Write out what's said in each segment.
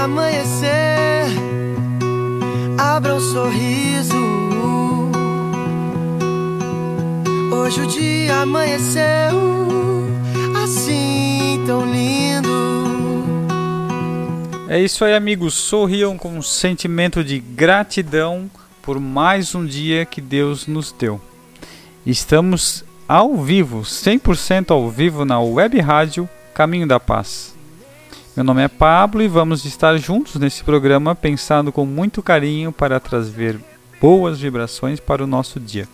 Amanhecer, abra um sorriso. Hoje o dia amanheceu assim tão lindo. É isso aí, amigos. Sorriam com um sentimento de gratidão por mais um dia que Deus nos deu. Estamos ao vivo, 100% ao vivo na web rádio Caminho da Paz. Meu nome é Pablo e vamos estar juntos nesse programa pensando com muito carinho para trazer boas vibrações para o nosso dia.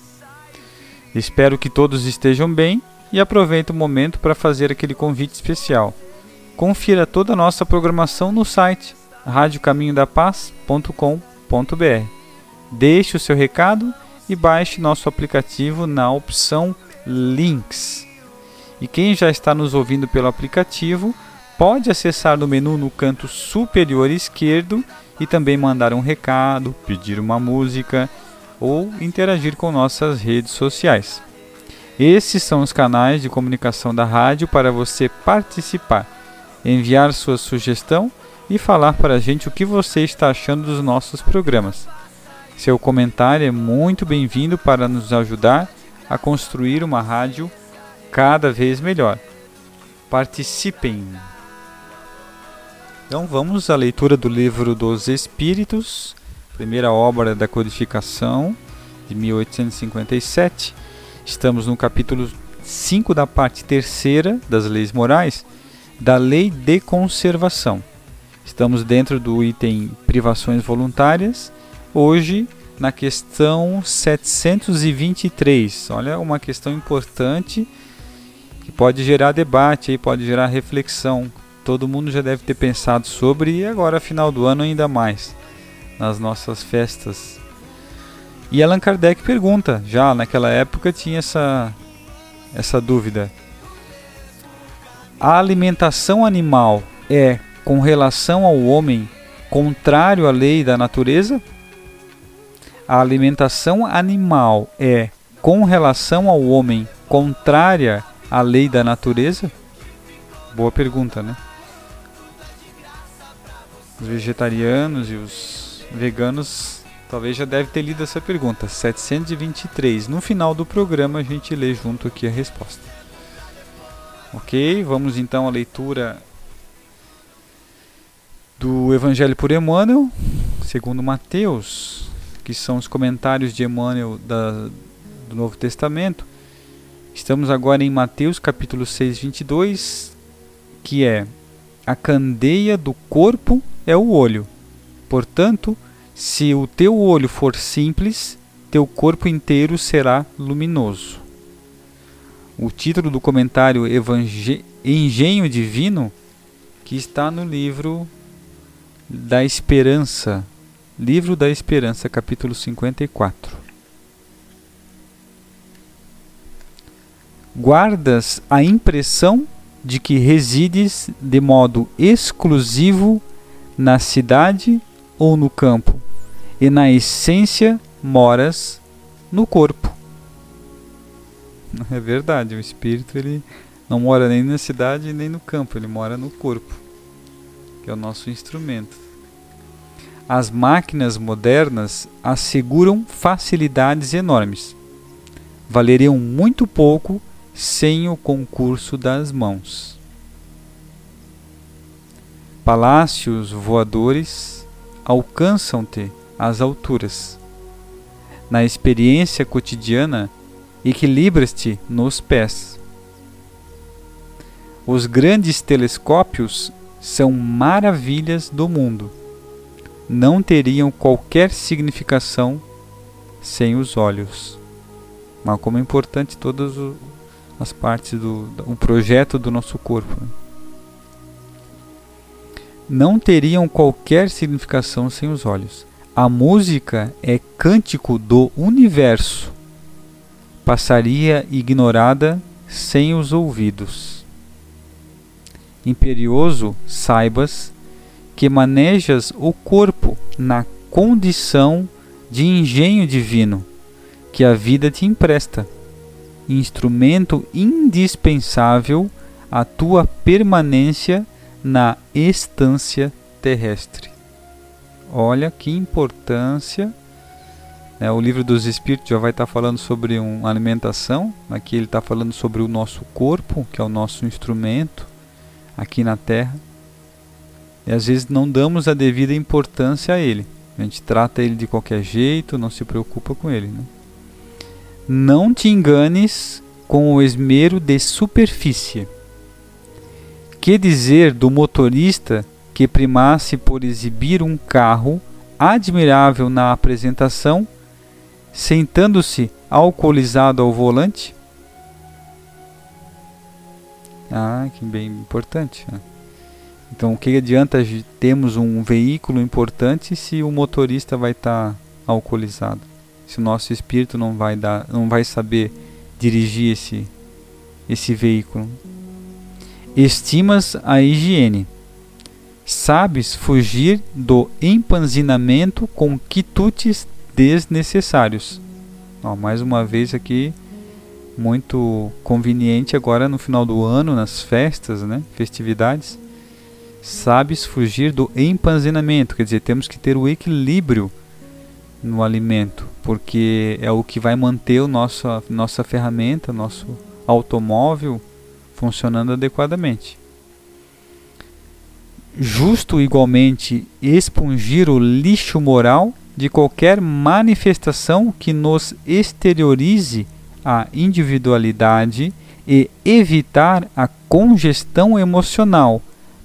Espero que todos estejam bem e aproveito o momento para fazer aquele convite especial. Confira toda a nossa programação no site radiocaminhodapaz.com.br. Deixe o seu recado e baixe nosso aplicativo na opção Links. E quem já está nos ouvindo pelo aplicativo, pode acessar no menu no canto superior esquerdo e também mandar um recado, pedir uma música ou interagir com nossas redes sociais. Esses são os canais de comunicação da rádio para você participar, enviar sua sugestão e falar para a gente o que você está achando dos nossos programas. Seu comentário é muito bem-vindo para nos ajudar a construir uma rádio cada vez melhor. Participem! Então vamos à leitura do livro dos Espíritos, primeira obra da codificação de 1857. Estamos no capítulo 5 da parte terceira das leis morais, da lei de conservação. Estamos dentro do item privações voluntárias, hoje na questão 723. Olha, uma questão importante que pode gerar debate, aí, pode gerar reflexão. Todo mundo já deve ter pensado sobre e agora final do ano ainda mais nas nossas festas. E Allan Kardec pergunta, já naquela época tinha essa essa dúvida. A alimentação animal é com relação ao homem contrário à lei da natureza? A alimentação animal é com relação ao homem contrária à lei da natureza? Boa pergunta, né? Os vegetarianos e os veganos talvez já devem ter lido essa pergunta. 723. No final do programa a gente lê junto aqui a resposta. Ok, vamos então à leitura do Evangelho por Emmanuel, segundo Mateus, que são os comentários de Emmanuel da, do Novo Testamento. Estamos agora em Mateus capítulo 6, 22, que é a candeia do corpo é o olho. Portanto, se o teu olho for simples, teu corpo inteiro será luminoso. O título do comentário Evangel Engenho Divino, que está no livro da Esperança, Livro da Esperança, capítulo 54. Guardas a impressão de que resides de modo exclusivo na cidade ou no campo, e na essência moras no corpo. É verdade, o espírito ele não mora nem na cidade nem no campo, ele mora no corpo, que é o nosso instrumento. As máquinas modernas asseguram facilidades enormes. Valeriam muito pouco sem o concurso das mãos. Palácios voadores alcançam-te às alturas. Na experiência cotidiana, equilibras-te nos pés. Os grandes telescópios são maravilhas do mundo. Não teriam qualquer significação sem os olhos. Mas como é importante todas as partes do, do projeto do nosso corpo. Não teriam qualquer significação sem os olhos. A música é cântico do universo. Passaria ignorada sem os ouvidos. Imperioso, saibas que manejas o corpo na condição de engenho divino que a vida te empresta, instrumento indispensável à tua permanência na estância terrestre. Olha que importância. né? o livro dos Espíritos já vai estar falando sobre uma alimentação. Aqui ele está falando sobre o nosso corpo, que é o nosso instrumento aqui na Terra. E às vezes não damos a devida importância a ele. A gente trata ele de qualquer jeito, não se preocupa com ele. Né? Não te enganes com o esmero de superfície. Que dizer do motorista que primasse por exibir um carro admirável na apresentação, sentando-se alcoolizado ao volante? Ah, que bem importante. né? Então, o que adianta termos um veículo importante se o motorista vai estar alcoolizado? Se o nosso espírito não vai dar, não vai saber dirigir esse esse veículo? Estimas a higiene. Sabes fugir do empanzinamento com quitutes desnecessários. Ó, mais uma vez aqui muito conveniente agora no final do ano, nas festas, né, festividades. Sabes fugir do empanzinamento, quer dizer, temos que ter o equilíbrio no alimento, porque é o que vai manter o nosso, nossa ferramenta, nosso automóvel funcionando adequadamente. Justo igualmente expungir o lixo moral de qualquer manifestação que nos exteriorize a individualidade e evitar a congestão emocional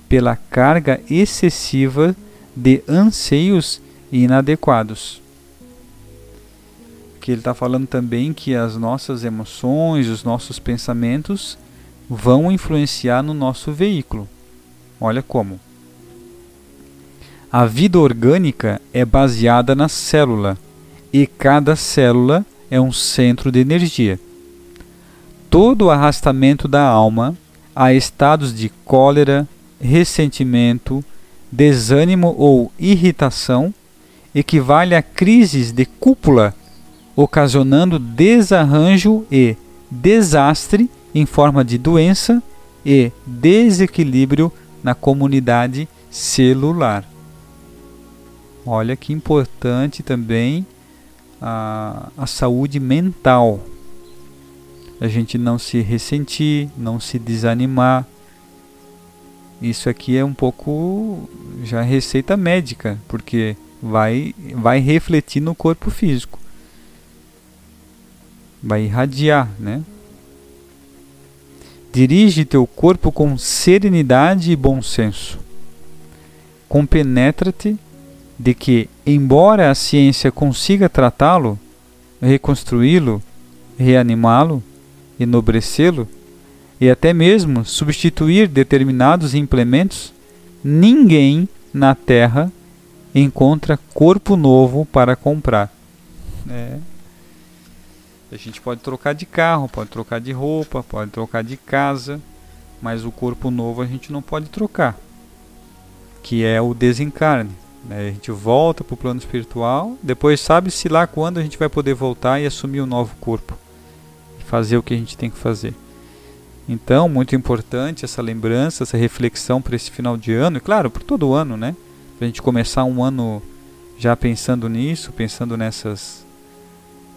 pela carga excessiva de anseios inadequados. Que ele está falando também que as nossas emoções, os nossos pensamentos vão influenciar no nosso veículo. Olha como. A vida orgânica é baseada na célula e cada célula é um centro de energia. Todo o arrastamento da alma a estados de cólera, ressentimento, desânimo ou irritação equivale a crises de cúpula, ocasionando desarranjo e desastre em forma de doença e desequilíbrio na comunidade celular. Olha que importante também a, a saúde mental. A gente não se ressentir, não se desanimar. Isso aqui é um pouco já receita médica, porque vai, vai refletir no corpo físico. Vai irradiar, né? Dirige teu corpo com serenidade e bom senso. Compenetra-te de que, embora a ciência consiga tratá-lo, reconstruí-lo, reanimá-lo, enobrecê-lo e até mesmo substituir determinados implementos, ninguém na terra encontra corpo novo para comprar. É. A gente pode trocar de carro, pode trocar de roupa, pode trocar de casa, mas o corpo novo a gente não pode trocar, que é o desencarne. Né? A gente volta para o plano espiritual, depois sabe-se lá quando a gente vai poder voltar e assumir o um novo corpo e fazer o que a gente tem que fazer. Então, muito importante essa lembrança, essa reflexão para esse final de ano, e claro, para todo ano, né? Para a gente começar um ano já pensando nisso, pensando nessas,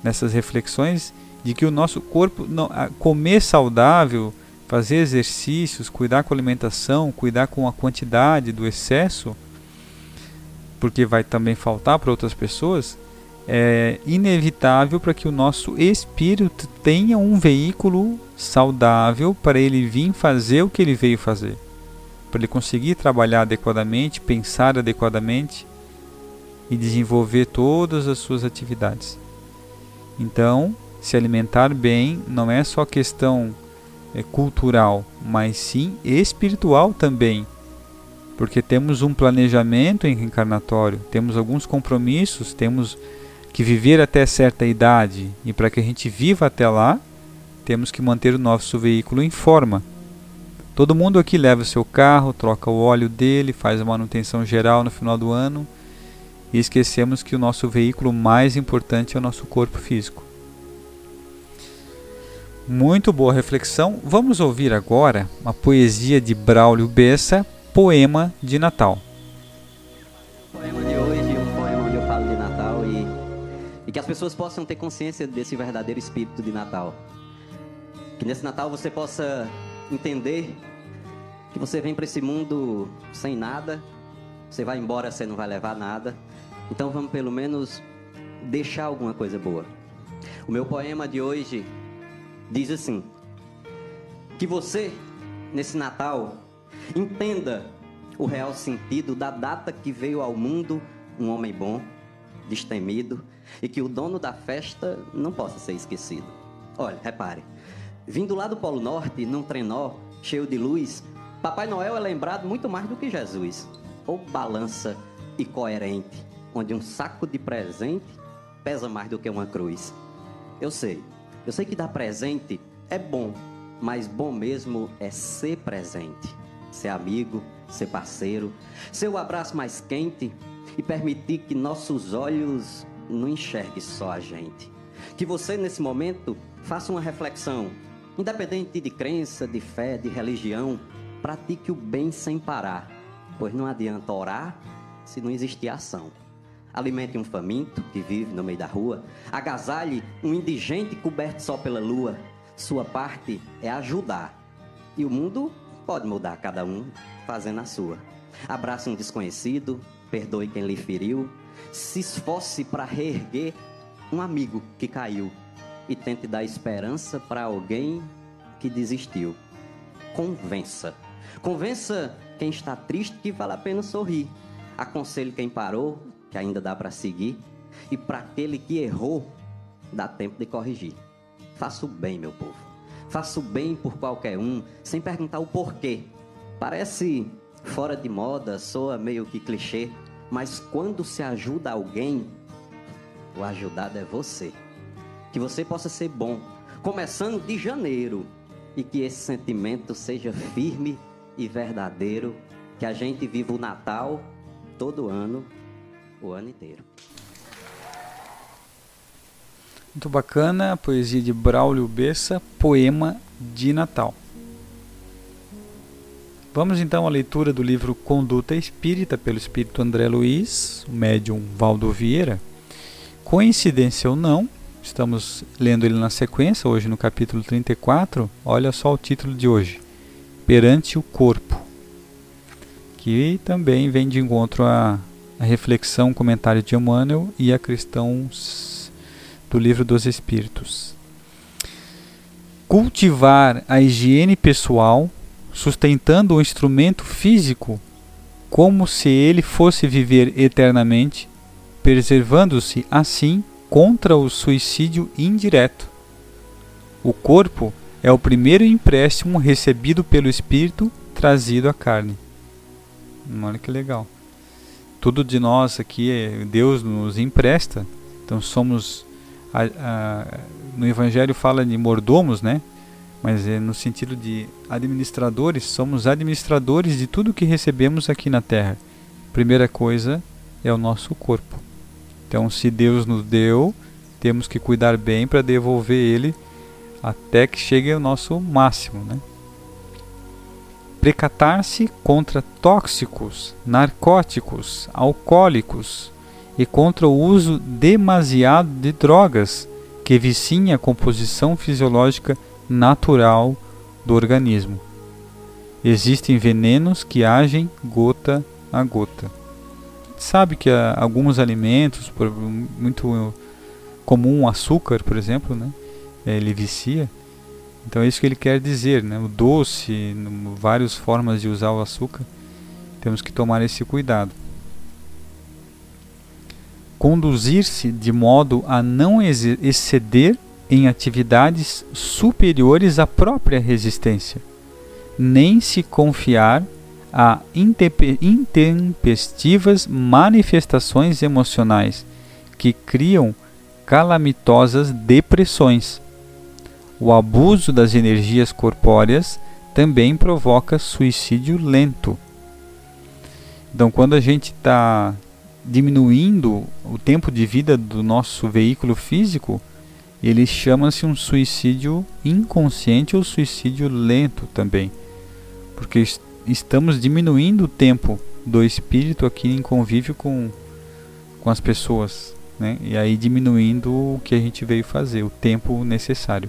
nessas reflexões, de que o nosso corpo, não, comer saudável, fazer exercícios, cuidar com a alimentação, cuidar com a quantidade do excesso, porque vai também faltar para outras pessoas, é inevitável para que o nosso espírito tenha um veículo saudável para ele vir fazer o que ele veio fazer, para ele conseguir trabalhar adequadamente, pensar adequadamente e desenvolver todas as suas atividades. Então, se alimentar bem não é só questão é, cultural, mas sim espiritual também. Porque temos um planejamento encarnatório, temos alguns compromissos, temos que viver até certa idade. E para que a gente viva até lá, temos que manter o nosso veículo em forma. Todo mundo aqui leva o seu carro, troca o óleo dele, faz a manutenção geral no final do ano e esquecemos que o nosso veículo mais importante é o nosso corpo físico. Muito boa reflexão. Vamos ouvir agora uma poesia de Braulio Bessa, Poema de Natal. O poema de hoje é um poema onde eu falo de Natal e, e que as pessoas possam ter consciência desse verdadeiro espírito de Natal. Que nesse Natal você possa entender que você vem para esse mundo sem nada, você vai embora, você não vai levar nada. Então vamos pelo menos deixar alguma coisa boa. O meu poema de hoje diz assim: que você nesse Natal Entenda o real sentido da data que veio ao mundo um homem bom, destemido, e que o dono da festa não possa ser esquecido. Olha, repare, vindo lá do Polo Norte, num trenó cheio de luz, Papai Noel é lembrado muito mais do que Jesus, ou balança e coerente, onde um saco de presente pesa mais do que uma cruz. Eu sei, eu sei que dar presente é bom, mas bom mesmo é ser presente ser amigo, ser parceiro, ser o abraço mais quente e permitir que nossos olhos não enxerguem só a gente. Que você, nesse momento, faça uma reflexão, independente de crença, de fé, de religião, pratique o bem sem parar, pois não adianta orar se não existir ação. Alimente um faminto que vive no meio da rua, agasalhe um indigente coberto só pela lua. Sua parte é ajudar. E o mundo Pode mudar cada um fazendo a sua. Abrace um desconhecido, perdoe quem lhe feriu, se esforce para reerguer um amigo que caiu e tente dar esperança para alguém que desistiu. Convença. Convença quem está triste que vale a pena sorrir. Aconselhe quem parou que ainda dá para seguir e para aquele que errou, dá tempo de corrigir. Faça o bem, meu povo. Faça o bem por qualquer um, sem perguntar o porquê. Parece fora de moda, soa meio que clichê, mas quando se ajuda alguém, o ajudado é você. Que você possa ser bom, começando de janeiro, e que esse sentimento seja firme e verdadeiro, que a gente viva o Natal todo ano, o ano inteiro. Muito bacana, a poesia de Braulio Bessa, Poema de Natal. Vamos então à leitura do livro Conduta Espírita, pelo Espírito André Luiz, o médium Valdo Vieira. Coincidência ou não, estamos lendo ele na sequência, hoje no capítulo 34. Olha só o título de hoje: Perante o Corpo, que também vem de encontro à, à reflexão, comentário de Emmanuel e a questão do Livro dos Espíritos. Cultivar a higiene pessoal, sustentando o instrumento físico como se ele fosse viver eternamente, preservando-se assim contra o suicídio indireto. O corpo é o primeiro empréstimo recebido pelo espírito trazido à carne. Olha que legal. tudo de nós aqui é- Deus nos empresta. Então somos a- a- no Evangelho fala de mordomos, né? Mas é no sentido de administradores, somos administradores de tudo que recebemos aqui na Terra. Primeira coisa é o nosso corpo. Então, se Deus nos deu, temos que cuidar bem para devolver ele até que chegue ao nosso máximo, né? Precatar-se contra tóxicos, narcóticos, alcoólicos e contra o uso demasiado de drogas que viciem a composição fisiológica natural do organismo. Existem venenos que agem gota a gota. Sabe que há alguns alimentos, muito comum o açúcar, por exemplo, né? Ele vicia. Então é isso que ele quer dizer, né? O doce, várias formas de usar o açúcar, temos que tomar esse cuidado. Conduzir-se de modo a não exceder em atividades superiores à própria resistência, nem se confiar a intempe- intempestivas manifestações emocionais que criam calamitosas depressões. O abuso das energias corpóreas também provoca suicídio lento. Então, quando a gente está diminuindo o tempo de vida do nosso veículo físico, ele chama-se um suicídio inconsciente ou suicídio lento também, porque es- estamos diminuindo o tempo do espírito aqui em convívio com, com as pessoas, né? e aí diminuindo o que a gente veio fazer, o tempo necessário.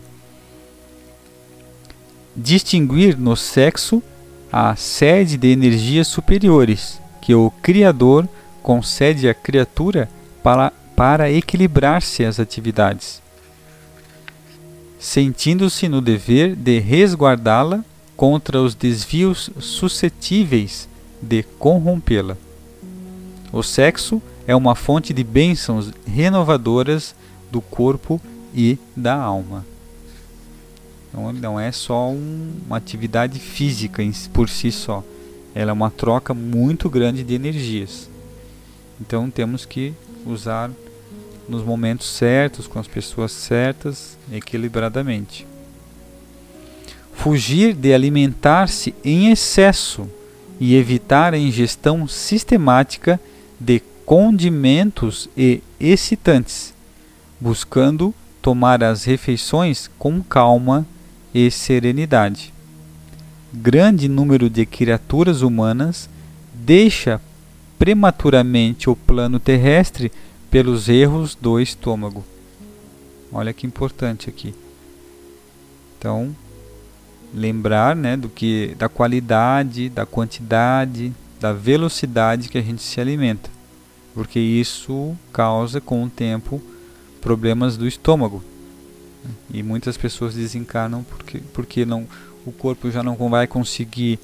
Distinguir no sexo a sede de energias superiores que o Criador concede à criatura para, para equilibrar-se as atividades, sentindo-se no dever de resguardá-la contra os desvios suscetíveis de corrompê-la. O sexo é uma fonte de bênçãos renovadoras do corpo e da alma. Então, não é só um- uma atividade física em por si só. Ela é uma troca muito grande de energias. Então temos que usar nos momentos certos, com as pessoas certas, equilibradamente. Fugir de alimentar-se em excesso e evitar a ingestão sistemática de condimentos e excitantes, buscando tomar as refeições com calma e serenidade. Grande número de criaturas humanas deixa prematuramente o plano terrestre pelos erros do estômago. Olha que importante aqui. Então, lembrar, né, do que da qualidade, da quantidade, da velocidade que a gente se alimenta, porque isso causa com o tempo problemas do estômago. E muitas pessoas desencarnam porque porque não o corpo já não vai conseguir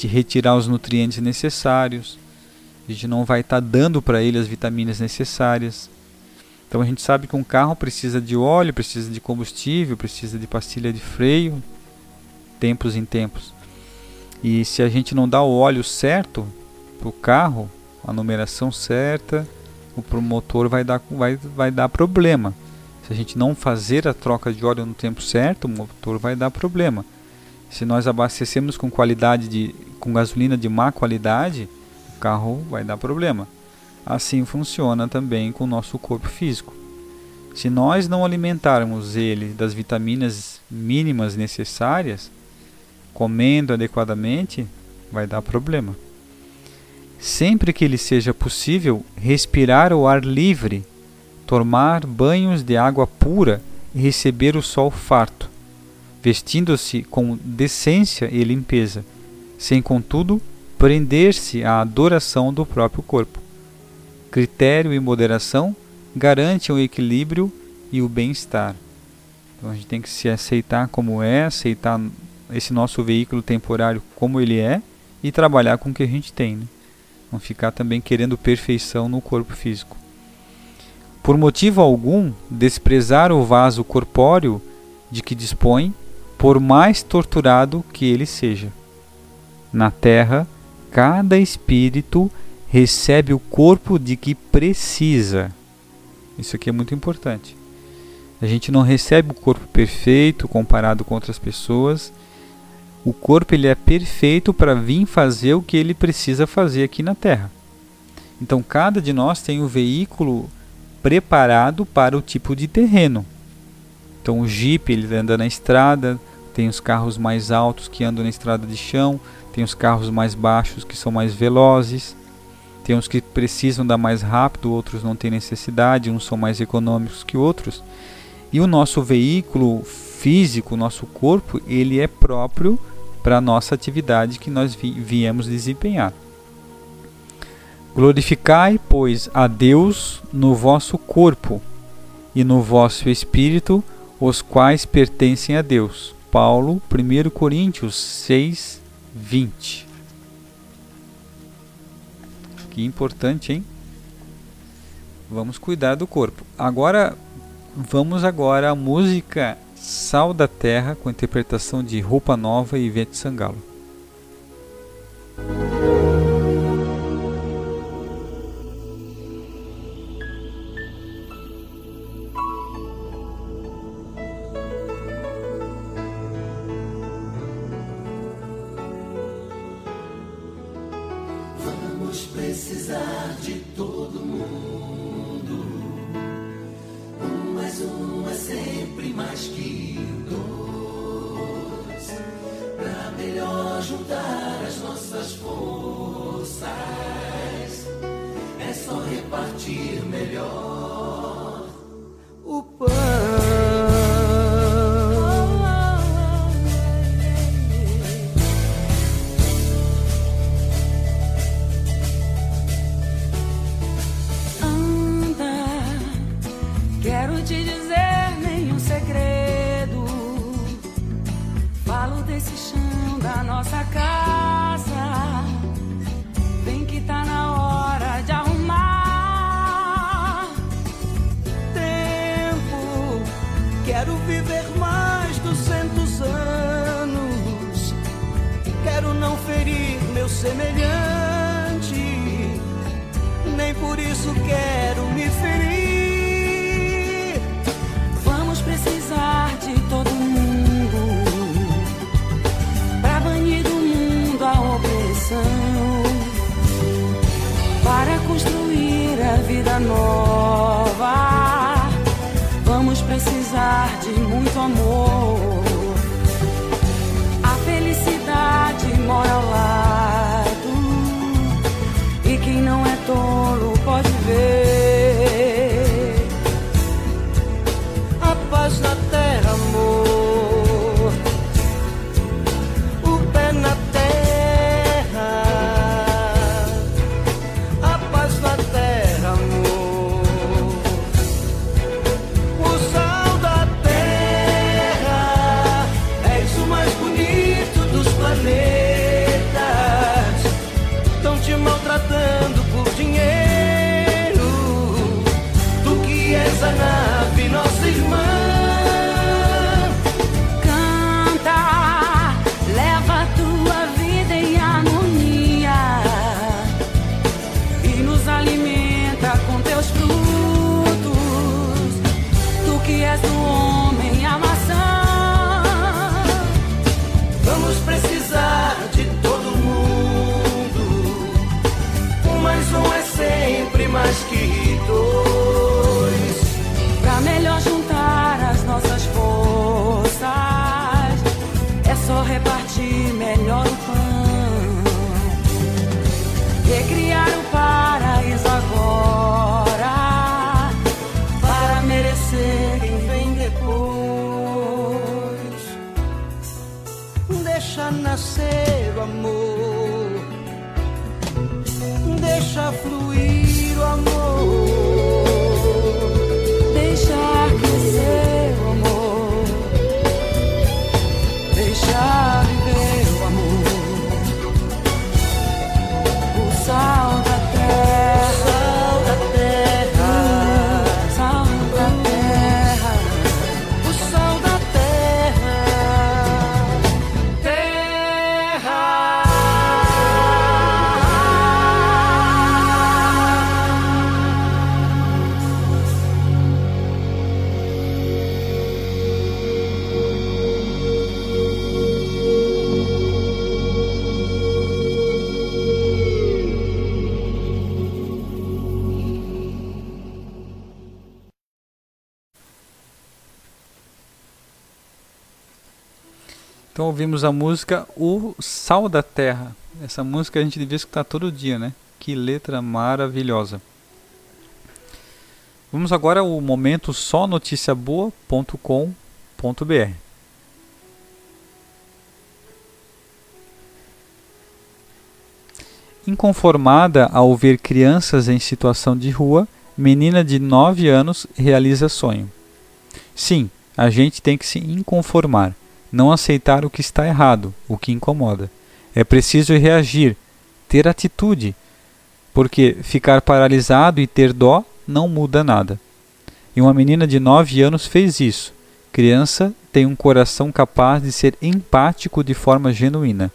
retirar os nutrientes necessários. A gente não vai estar dando para ele as vitaminas necessárias. Então a gente sabe que um carro precisa de óleo, precisa de combustível, precisa de pastilha de freio, tempos em tempos. E se a gente não dá o óleo certo para o carro, a numeração certa, o motor vai dar, vai, vai dar problema. Se a gente não fazer a troca de óleo no tempo certo, o motor vai dar problema. Se nós abastecemos com qualidade de, com gasolina de má qualidade, o carro vai dar problema. Assim funciona também com o nosso corpo físico. Se nós não alimentarmos ele das vitaminas mínimas necessárias, comendo adequadamente, vai dar problema. Sempre que lhe seja possível, respirar o ar livre, tomar banhos de água pura e receber o sol farto, vestindo-se com decência e limpeza, sem contudo prender-se à adoração do próprio corpo. Critério e moderação garantem o equilíbrio e o bem-estar. Então a gente tem que se aceitar como é, aceitar esse nosso veículo temporário como ele é e trabalhar com o que a gente tem. Né? Não ficar também querendo perfeição no corpo físico. Por motivo algum, desprezar o vaso corpóreo de que dispõe, por mais torturado que ele seja. Na terra, cada espírito recebe o corpo de que precisa. Isso aqui é muito importante. A gente não recebe o corpo perfeito comparado com outras pessoas. O corpo ele é perfeito para vir fazer o que ele precisa fazer aqui na Terra. Então cada de nós tem o veículo preparado para o tipo de terreno. Então o Jeep ele anda na estrada, tem os carros mais altos que andam na estrada de chão, tem os carros mais baixos que são mais velozes, tem uns que precisam dar mais rápido, outros não têm necessidade, uns são mais econômicos que outros. E o nosso veículo físico, o nosso corpo, ele é próprio para a nossa atividade que nós vi viemos desempenhar. Glorificai, pois, a Deus no vosso corpo e no vosso espírito, os quais pertencem a Deus. Paulo, 1 Coríntios 6, 20. Que importante, hein? Vamos cuidar do corpo. Agora, vamos agora à música Sal da Terra, com interpretação de Roupa Nova e Ivete Sangalo. Precisar de todo mundo. Um mais um é sempre mais que dois. Ferir meu semelhante. Nem por isso quero me ferir. Vamos precisar de todo mundo para banir do mundo a opressão, para construir a vida nova. Vamos precisar de muito amor. Mora ao Então ouvimos a música O Sal da Terra. Essa música a gente devia escutar todo dia, né? Que letra maravilhosa. Vamos agora ao momento só noticiaboa.com.br. Inconformada ao ver crianças em situação de rua, menina de 9 anos realiza sonho. Sim, a gente tem que se inconformar, não aceitar o que está errado, o que incomoda. É preciso reagir, ter atitude, porque ficar paralisado e ter dó não muda nada. E uma menina de 9 anos fez isso. Criança tem um coração capaz de ser empático de forma genuína.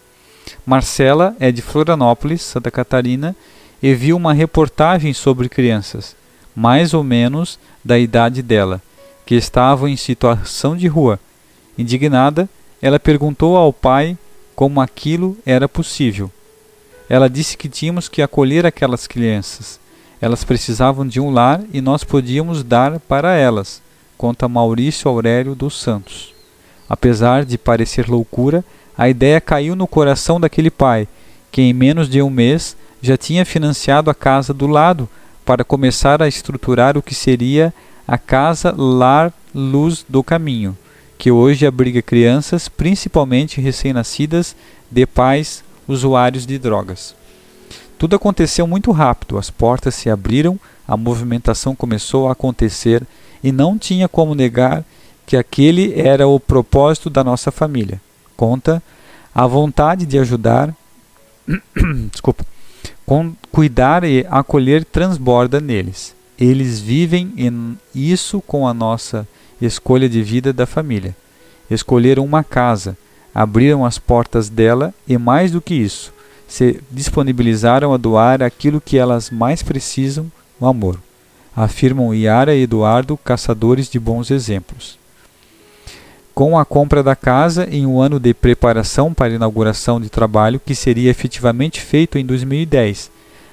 Marcela é de Florianópolis, Santa Catarina, e viu uma reportagem sobre crianças, mais ou menos da idade dela, que estavam em situação de rua. Indignada, ela perguntou ao pai como aquilo era possível. Ela disse que tínhamos que acolher aquelas crianças. Elas precisavam de um lar e nós podíamos dar para elas, conta Maurício Aurélio dos Santos. Apesar de parecer loucura, a ideia caiu no coração daquele pai, que em menos de um mês já tinha financiado a casa do lado para começar a estruturar o que seria a Casa Lar Luz do Caminho, que hoje abriga crianças, principalmente recém-nascidas, de pais usuários de drogas. Tudo aconteceu muito rápido, as portas se abriram, a movimentação começou a acontecer e não tinha como negar que aquele era o propósito da nossa família. Conta a vontade de ajudar, desculpa, com cuidar e acolher transborda neles. Eles vivem em isso com a nossa escolha de vida da família. Escolheram uma casa, abriram as portas dela e mais do que isso, se disponibilizaram a doar aquilo que elas mais precisam, o amor. Afirmam Yara e Eduardo, caçadores de bons exemplos. Com a compra da casa em um ano de preparação para a inauguração de trabalho que seria efetivamente feito em 2010,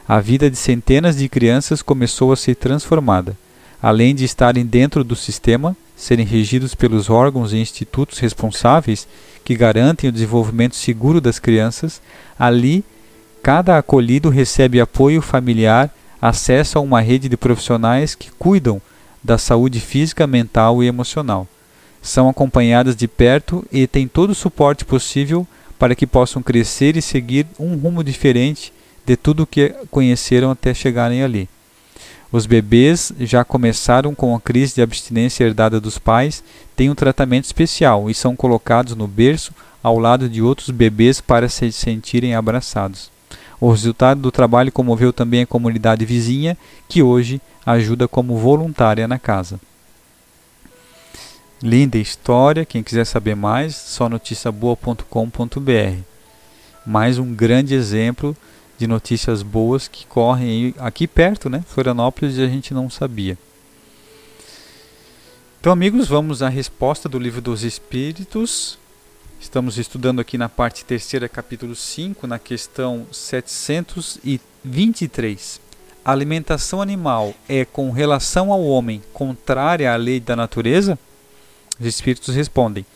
a vida de centenas de crianças começou a ser transformada. Além de estarem dentro do sistema, serem regidos pelos órgãos e institutos responsáveis que garantem o desenvolvimento seguro das crianças, ali cada acolhido recebe apoio familiar, acesso a uma rede de profissionais que cuidam da saúde física, mental e emocional. São acompanhadas de perto e têm todo o suporte possível para que possam crescer e seguir um rumo diferente de tudo o que conheceram até chegarem ali. Os bebês já começaram com a crise de abstinência herdada dos pais, têm um tratamento especial e são colocados no berço ao lado de outros bebês para se sentirem abraçados. O resultado do trabalho comoveu também a comunidade vizinha, que hoje ajuda como voluntária na casa. Linda história, quem quiser saber mais, só noticiaboa.com.br. Mais um grande exemplo de notícias boas que correm aqui perto, né? Florianópolis e a gente não sabia. Então, amigos, vamos à resposta do livro dos Espíritos. Estamos estudando aqui na parte terceira, capítulo 5, na questão 723. A alimentação animal é, com relação ao homem, contrária à lei da natureza? Os Espíritos respondem: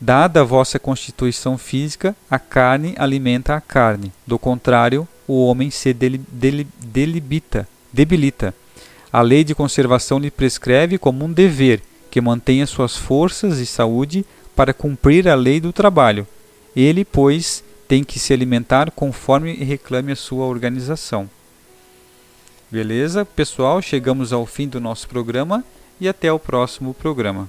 Dada a vossa constituição física, a carne alimenta a carne. Do contrário, o homem se deli, deli, delibita, debilita. A lei de conservação lhe prescreve como um dever que mantenha suas forças e saúde para cumprir a lei do trabalho. Ele, pois, tem que se alimentar conforme reclame a sua organização. Beleza, pessoal? Chegamos ao fim do nosso programa e até o próximo programa.